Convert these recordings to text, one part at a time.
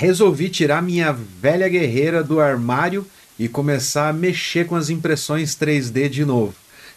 resolvi tirar minha velha guerreira do armário e começar a mexer com as impressões 3D de novo.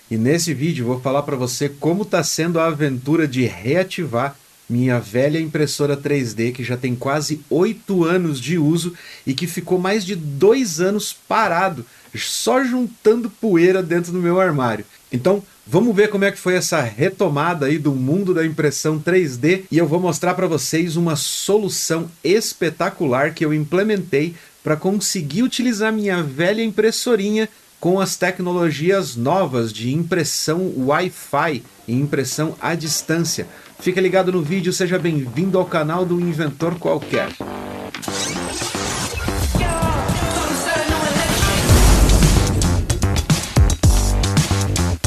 E nesse vídeo vou falar para você como está sendo a aventura de reativar minha velha impressora 3D que já tem quase 8 anos de uso e que ficou mais de 2 anos parado, só juntando poeira dentro do meu armário. Então, vamos ver como é que foi essa retomada aí do mundo da impressão 3D e eu vou mostrar para vocês uma solução espetacular que eu implementei para conseguir utilizar minha velha impressorinha com as tecnologias novas de impressão Wi-Fi e impressão à distância. Fica ligado no vídeo, seja bem-vindo ao canal do Inventor Qualquer.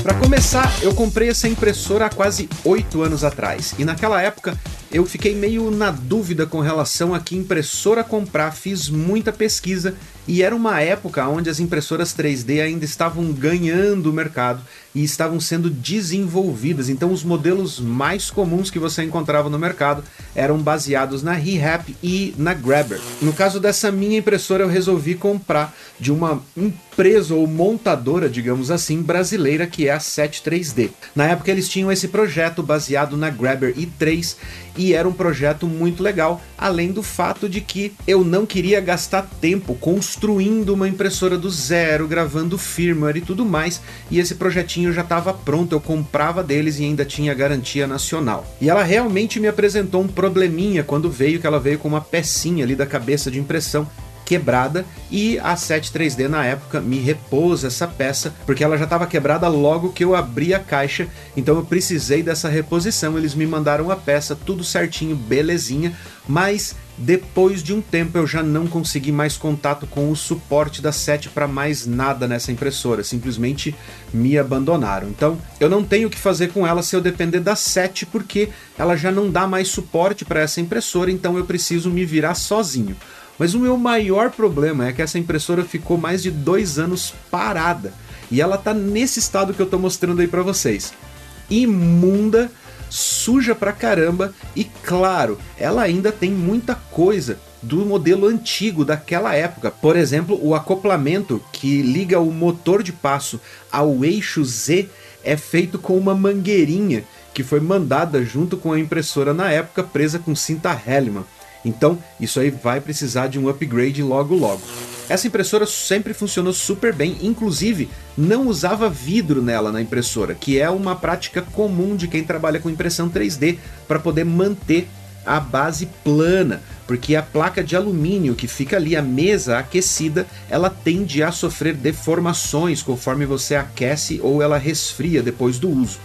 Para começar, eu comprei essa impressora há quase 8 anos atrás, e naquela época eu fiquei meio na dúvida com relação a que impressora comprar, fiz muita pesquisa e era uma época onde as impressoras 3D ainda estavam ganhando o mercado e estavam sendo desenvolvidas. Então os modelos mais comuns que você encontrava no mercado eram baseados na ReHap e na Grabber. No caso dessa minha impressora eu resolvi comprar de uma empresa ou montadora, digamos assim, brasileira que é a 73D. Na época eles tinham esse projeto baseado na Grabber i3 e era um projeto muito legal, além do fato de que eu não queria gastar tempo construindo uma impressora do zero, gravando firmware e tudo mais, e esse projetinho já estava pronto, eu comprava deles e ainda tinha garantia nacional. E ela realmente me apresentou um probleminha quando veio, que ela veio com uma pecinha ali da cabeça de impressão quebrada e a 73D na época me repôs essa peça porque ela já estava quebrada logo que eu abri a caixa, então eu precisei dessa reposição. Eles me mandaram a peça tudo certinho, belezinha, mas depois de um tempo eu já não consegui mais contato com o suporte da 7 para mais nada nessa impressora, simplesmente me abandonaram. Então eu não tenho o que fazer com ela se eu depender da 7 porque ela já não dá mais suporte para essa impressora, então eu preciso me virar sozinho. Mas o meu maior problema é que essa impressora ficou mais de dois anos parada e ela tá nesse estado que eu tô mostrando aí para vocês. Imunda, suja pra caramba e claro, ela ainda tem muita coisa do modelo antigo daquela época. Por exemplo, o acoplamento que liga o motor de passo ao eixo Z é feito com uma mangueirinha que foi mandada junto com a impressora na época presa com cinta Hellman. Então, isso aí vai precisar de um upgrade logo logo. Essa impressora sempre funcionou super bem, inclusive não usava vidro nela na impressora, que é uma prática comum de quem trabalha com impressão 3D para poder manter a base plana, porque a placa de alumínio que fica ali, a mesa aquecida, ela tende a sofrer deformações conforme você aquece ou ela resfria depois do uso.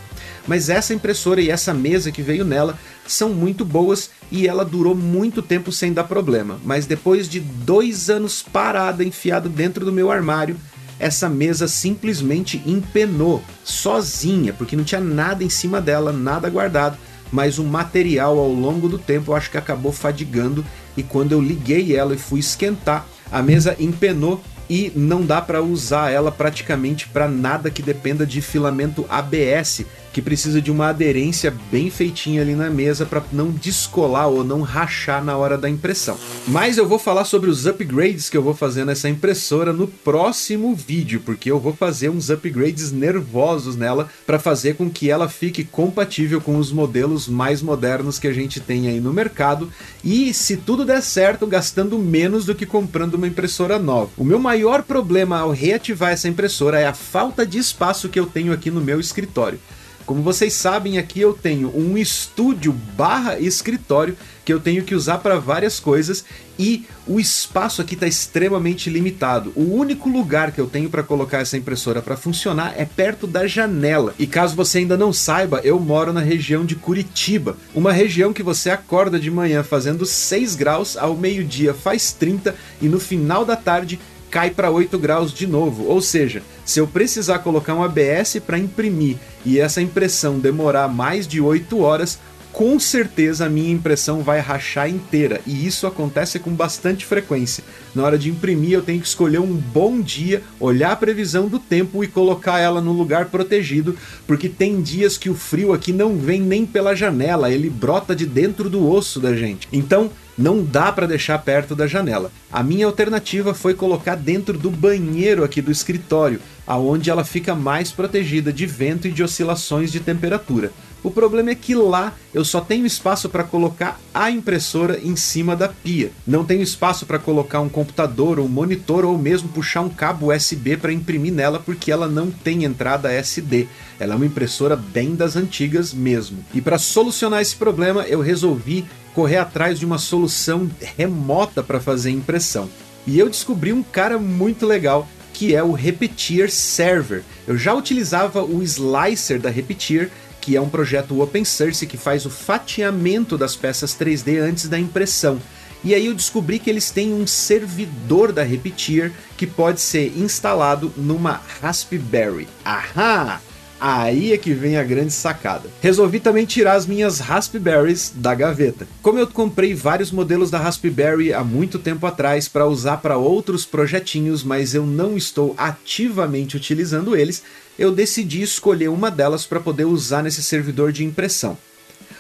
Mas essa impressora e essa mesa que veio nela são muito boas e ela durou muito tempo sem dar problema. Mas depois de dois anos parada, enfiado dentro do meu armário, essa mesa simplesmente empenou sozinha, porque não tinha nada em cima dela, nada guardado. Mas o material ao longo do tempo eu acho que acabou fadigando e quando eu liguei ela e fui esquentar, a mesa empenou e não dá para usar ela praticamente para nada que dependa de filamento ABS, que precisa de uma aderência bem feitinha ali na mesa para não descolar ou não rachar na hora da impressão. Mas eu vou falar sobre os upgrades que eu vou fazer nessa impressora no próximo vídeo, porque eu vou fazer uns upgrades nervosos nela para fazer com que ela fique compatível com os modelos mais modernos que a gente tem aí no mercado e se tudo der certo, gastando menos do que comprando uma impressora nova. O meu maior problema ao reativar essa impressora é a falta de espaço que eu tenho aqui no meu escritório. Como vocês sabem, aqui eu tenho um estúdio barra escritório que eu tenho que usar para várias coisas e o espaço aqui está extremamente limitado. O único lugar que eu tenho para colocar essa impressora para funcionar é perto da janela. E caso você ainda não saiba, eu moro na região de Curitiba, uma região que você acorda de manhã fazendo 6 graus, ao meio-dia faz 30 e no final da tarde cai para 8 graus de novo. Ou seja, se eu precisar colocar um ABS para imprimir e essa impressão demorar mais de 8 horas, com certeza a minha impressão vai rachar inteira, e isso acontece com bastante frequência. Na hora de imprimir, eu tenho que escolher um bom dia, olhar a previsão do tempo e colocar ela no lugar protegido, porque tem dias que o frio aqui não vem nem pela janela, ele brota de dentro do osso da gente. Então, não dá para deixar perto da janela. A minha alternativa foi colocar dentro do banheiro aqui do escritório, aonde ela fica mais protegida de vento e de oscilações de temperatura. O problema é que lá eu só tenho espaço para colocar a impressora em cima da pia. Não tenho espaço para colocar um computador ou um monitor ou mesmo puxar um cabo USB para imprimir nela porque ela não tem entrada SD. Ela é uma impressora bem das antigas mesmo. E para solucionar esse problema, eu resolvi correr atrás de uma solução remota para fazer impressão. E eu descobri um cara muito legal que é o Repetir Server. Eu já utilizava o Slicer da Repetir que é um projeto open source que faz o fatiamento das peças 3D antes da impressão. E aí eu descobri que eles têm um servidor da Repetir que pode ser instalado numa Raspberry. Ahá! Aí é que vem a grande sacada. Resolvi também tirar as minhas Raspberries da gaveta. Como eu comprei vários modelos da Raspberry há muito tempo atrás para usar para outros projetinhos, mas eu não estou ativamente utilizando eles, eu decidi escolher uma delas para poder usar nesse servidor de impressão.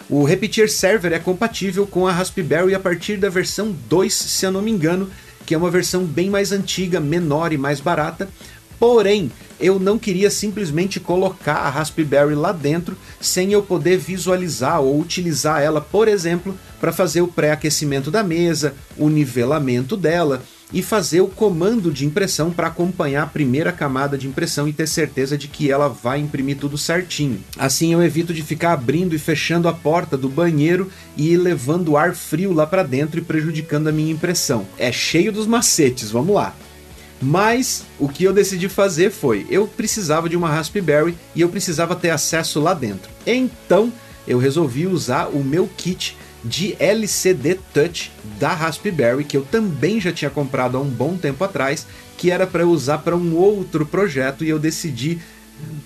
O Repetir Server é compatível com a Raspberry a partir da versão 2, se eu não me engano, que é uma versão bem mais antiga, menor e mais barata, Porém, eu não queria simplesmente colocar a Raspberry lá dentro sem eu poder visualizar ou utilizar ela, por exemplo, para fazer o pré-aquecimento da mesa, o nivelamento dela e fazer o comando de impressão para acompanhar a primeira camada de impressão e ter certeza de que ela vai imprimir tudo certinho. Assim eu evito de ficar abrindo e fechando a porta do banheiro e levando ar frio lá para dentro e prejudicando a minha impressão. É cheio dos macetes, vamos lá. Mas o que eu decidi fazer foi, eu precisava de uma Raspberry e eu precisava ter acesso lá dentro. Então eu resolvi usar o meu kit de LCD Touch da Raspberry, que eu também já tinha comprado há um bom tempo atrás, que era para usar para um outro projeto e eu decidi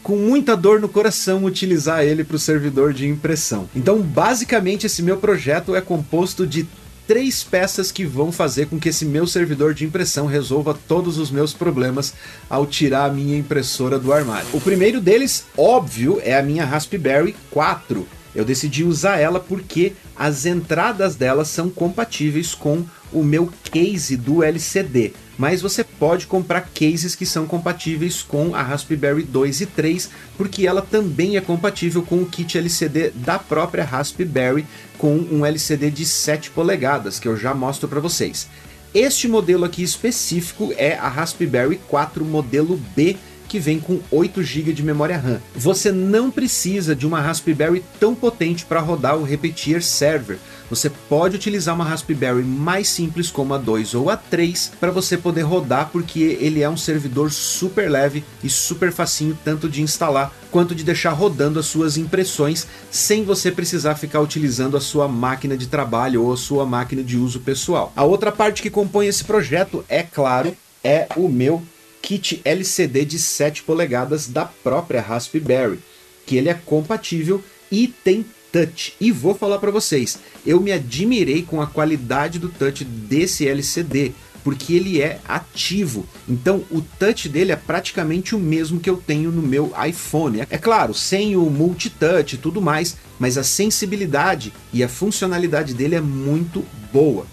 com muita dor no coração utilizar ele para o servidor de impressão. Então, basicamente, esse meu projeto é composto de três peças que vão fazer com que esse meu servidor de impressão resolva todos os meus problemas ao tirar a minha impressora do armário. O primeiro deles, óbvio, é a minha Raspberry 4. Eu decidi usar ela porque as entradas dela são compatíveis com o meu case do LCD mas você pode comprar cases que são compatíveis com a Raspberry 2 e 3, porque ela também é compatível com o kit LCD da própria Raspberry com um LCD de 7 polegadas, que eu já mostro para vocês. Este modelo aqui específico é a Raspberry 4 modelo B, que vem com 8 GB de memória RAM. Você não precisa de uma Raspberry tão potente para rodar o Repetir Server. Você pode utilizar uma Raspberry mais simples como a 2 ou a 3 para você poder rodar porque ele é um servidor super leve e super facinho tanto de instalar quanto de deixar rodando as suas impressões sem você precisar ficar utilizando a sua máquina de trabalho ou a sua máquina de uso pessoal. A outra parte que compõe esse projeto, é claro, é o meu kit LCD de 7 polegadas da própria Raspberry, que ele é compatível e tem touch. E vou falar para vocês, eu me admirei com a qualidade do touch desse LCD, porque ele é ativo. Então o touch dele é praticamente o mesmo que eu tenho no meu iPhone. É claro, sem o multitouch e tudo mais, mas a sensibilidade e a funcionalidade dele é muito boa.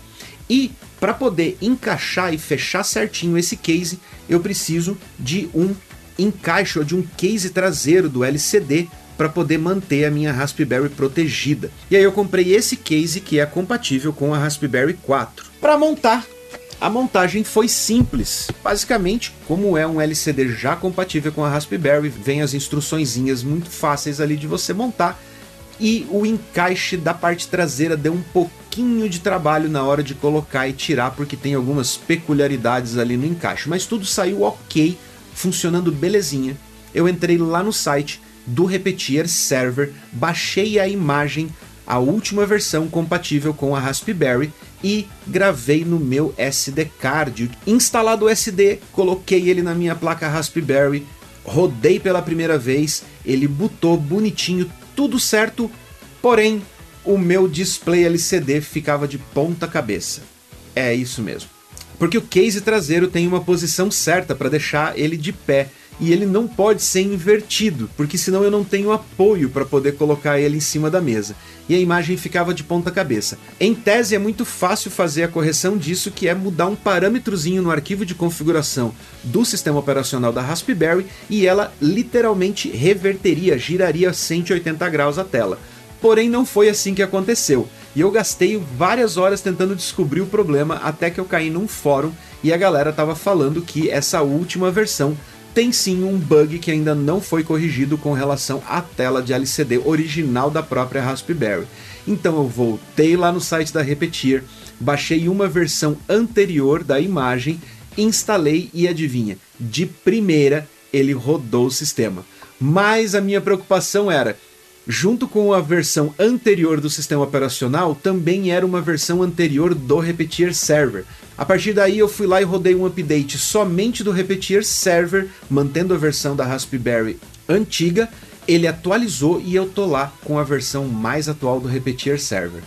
E para poder encaixar e fechar certinho esse case, eu preciso de um encaixe ou de um case traseiro do LCD para poder manter a minha Raspberry protegida. E aí eu comprei esse case que é compatível com a Raspberry 4. Para montar, a montagem foi simples. Basicamente, como é um LCD já compatível com a Raspberry, vem as instruçõezinhas muito fáceis ali de você montar e o encaixe da parte traseira deu um pouquinho de trabalho na hora de colocar e tirar, porque tem algumas peculiaridades ali no encaixe, mas tudo saiu ok, funcionando belezinha. Eu entrei lá no site do Repetir Server, baixei a imagem, a última versão compatível com a Raspberry e gravei no meu SD card. Instalado o SD, coloquei ele na minha placa Raspberry, rodei pela primeira vez, ele butou bonitinho, tudo certo, porém o meu display LCD ficava de ponta cabeça. É isso mesmo. Porque o case traseiro tem uma posição certa para deixar ele de pé e ele não pode ser invertido, porque senão eu não tenho apoio para poder colocar ele em cima da mesa. E a imagem ficava de ponta cabeça. Em tese é muito fácil fazer a correção disso, que é mudar um parâmetrozinho no arquivo de configuração do sistema operacional da Raspberry e ela literalmente reverteria, giraria 180 graus a tela. Porém não foi assim que aconteceu. E eu gastei várias horas tentando descobrir o problema até que eu caí num fórum e a galera estava falando que essa última versão tem sim um bug que ainda não foi corrigido com relação à tela de LCD original da própria Raspberry. Então eu voltei lá no site da Repetir, baixei uma versão anterior da imagem, instalei e adivinha, de primeira ele rodou o sistema. Mas a minha preocupação era junto com a versão anterior do sistema operacional, também era uma versão anterior do Repetir Server. A partir daí eu fui lá e rodei um update somente do Repetir Server, mantendo a versão da Raspberry antiga, ele atualizou e eu tô lá com a versão mais atual do Repetir Server.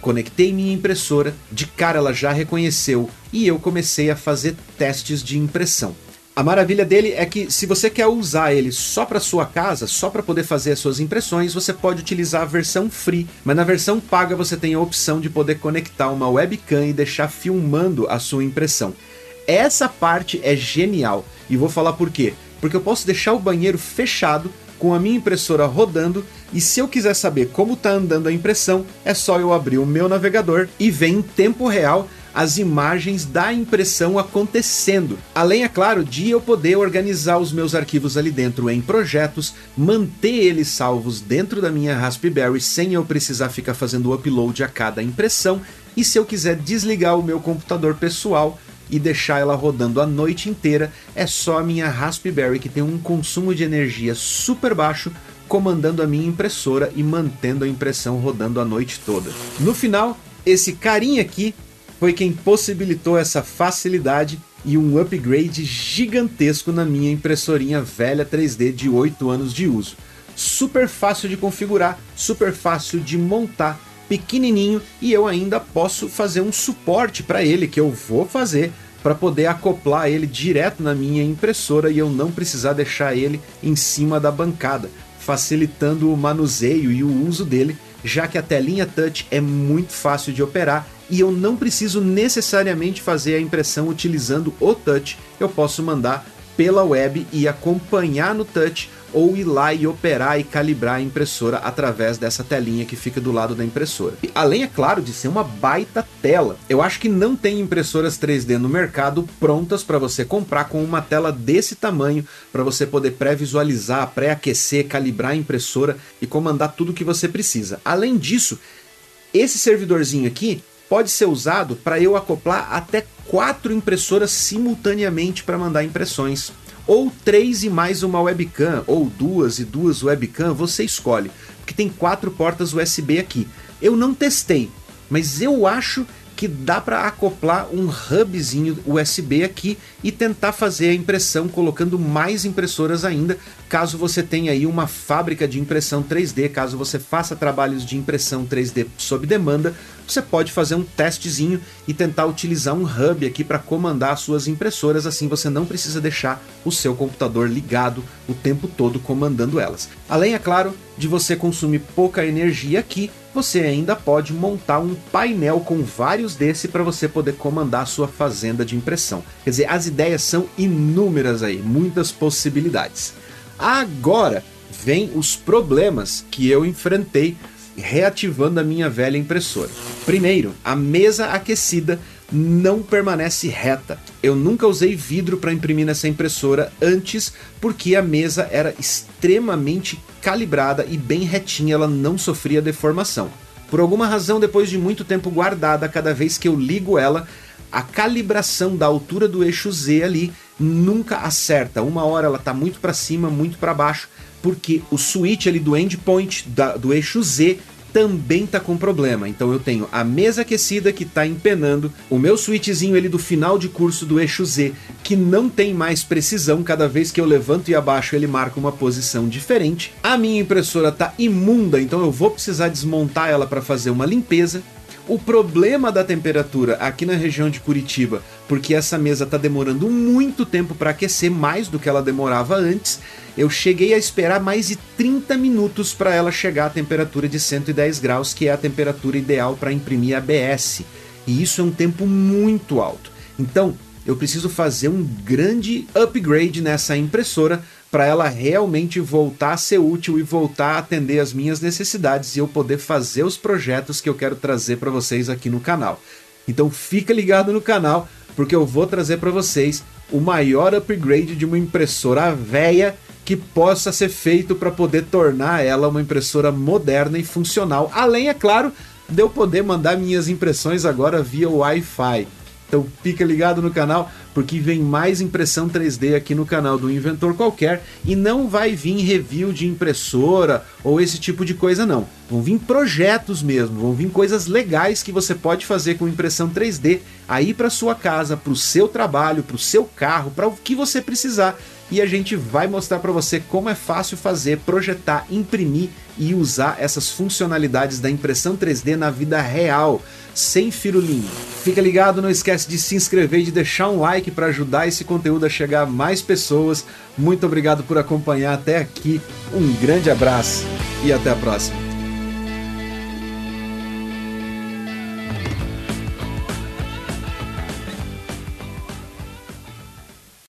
Conectei minha impressora, de cara ela já reconheceu e eu comecei a fazer testes de impressão. A maravilha dele é que se você quer usar ele só para sua casa, só para poder fazer as suas impressões, você pode utilizar a versão free, mas na versão paga você tem a opção de poder conectar uma webcam e deixar filmando a sua impressão. Essa parte é genial e vou falar por quê. Porque eu posso deixar o banheiro fechado com a minha impressora rodando e se eu quiser saber como está andando a impressão, é só eu abrir o meu navegador e ver em tempo real as imagens da impressão acontecendo. Além, é claro, de eu poder organizar os meus arquivos ali dentro em projetos, manter eles salvos dentro da minha Raspberry sem eu precisar ficar fazendo o upload a cada impressão. E se eu quiser desligar o meu computador pessoal, e deixar ela rodando a noite inteira, é só a minha Raspberry que tem um consumo de energia super baixo comandando a minha impressora e mantendo a impressão rodando a noite toda. No final, esse carinha aqui foi quem possibilitou essa facilidade e um upgrade gigantesco na minha impressorinha velha 3D de 8 anos de uso. Super fácil de configurar, super fácil de montar, pequenininho e eu ainda posso fazer um suporte para ele que eu vou fazer para poder acoplar ele direto na minha impressora e eu não precisar deixar ele em cima da bancada, facilitando o manuseio e o uso dele, já que a telinha touch é muito fácil de operar e eu não preciso necessariamente fazer a impressão utilizando o touch, eu posso mandar pela web e acompanhar no touch ou ir lá e operar e calibrar a impressora através dessa telinha que fica do lado da impressora. E, além, é claro, de ser uma baita tela. Eu acho que não tem impressoras 3D no mercado prontas para você comprar com uma tela desse tamanho para você poder pré-visualizar, pré-aquecer, calibrar a impressora e comandar tudo que você precisa. Além disso, esse servidorzinho aqui pode ser usado para eu acoplar até quatro impressoras simultaneamente para mandar impressões. Ou três e mais uma webcam, ou duas e duas webcam, você escolhe, porque tem quatro portas USB aqui. Eu não testei, mas eu acho que dá para acoplar um hubzinho USB aqui e tentar fazer a impressão colocando mais impressoras ainda, caso você tenha aí uma fábrica de impressão 3D, caso você faça trabalhos de impressão 3D sob demanda, você pode fazer um testezinho e tentar utilizar um hub aqui para comandar as suas impressoras, assim você não precisa deixar o seu computador ligado o tempo todo comandando elas. Além, é claro, de você consumir pouca energia aqui, você ainda pode montar um painel com vários desse para você poder comandar a sua fazenda de impressão. Quer dizer, as ideias são inúmeras aí, muitas possibilidades. Agora vem os problemas que eu enfrentei reativando a minha velha impressora. Primeiro, a mesa aquecida não permanece reta. Eu nunca usei vidro para imprimir nessa impressora antes, porque a mesa era extremamente calibrada e bem retinha, ela não sofria deformação. Por alguma razão, depois de muito tempo guardada, cada vez que eu ligo ela, a calibração da altura do eixo Z ali nunca acerta. Uma hora ela está muito para cima, muito para baixo, porque o switch ali do endpoint da, do eixo Z também tá com problema. Então eu tenho a mesa aquecida que tá empenando, o meu switchzinho ele do final de curso do eixo Z que não tem mais precisão, cada vez que eu levanto e abaixo ele marca uma posição diferente. A minha impressora tá imunda, então eu vou precisar desmontar ela para fazer uma limpeza. O problema da temperatura aqui na região de Curitiba, porque essa mesa está demorando muito tempo para aquecer, mais do que ela demorava antes, eu cheguei a esperar mais de 30 minutos para ela chegar à temperatura de 110 graus, que é a temperatura ideal para imprimir ABS. E isso é um tempo muito alto. Então, eu preciso fazer um grande upgrade nessa impressora para ela realmente voltar a ser útil e voltar a atender as minhas necessidades e eu poder fazer os projetos que eu quero trazer para vocês aqui no canal. Então fica ligado no canal, porque eu vou trazer para vocês o maior upgrade de uma impressora velha que possa ser feito para poder tornar ela uma impressora moderna e funcional. Além, é claro, de eu poder mandar minhas impressões agora via Wi-Fi. Então fica ligado no canal porque vem mais impressão 3D aqui no canal do Inventor Qualquer e não vai vir review de impressora ou esse tipo de coisa não. Vão vir projetos mesmo, vão vir coisas legais que você pode fazer com impressão 3D aí para sua casa, para o seu trabalho, para o seu carro, para o que você precisar. E a gente vai mostrar para você como é fácil fazer, projetar, imprimir e usar essas funcionalidades da impressão 3D na vida real, sem firulinho. Fica ligado, não esquece de se inscrever e de deixar um like para ajudar esse conteúdo a chegar a mais pessoas. Muito obrigado por acompanhar até aqui. Um grande abraço e até a próxima.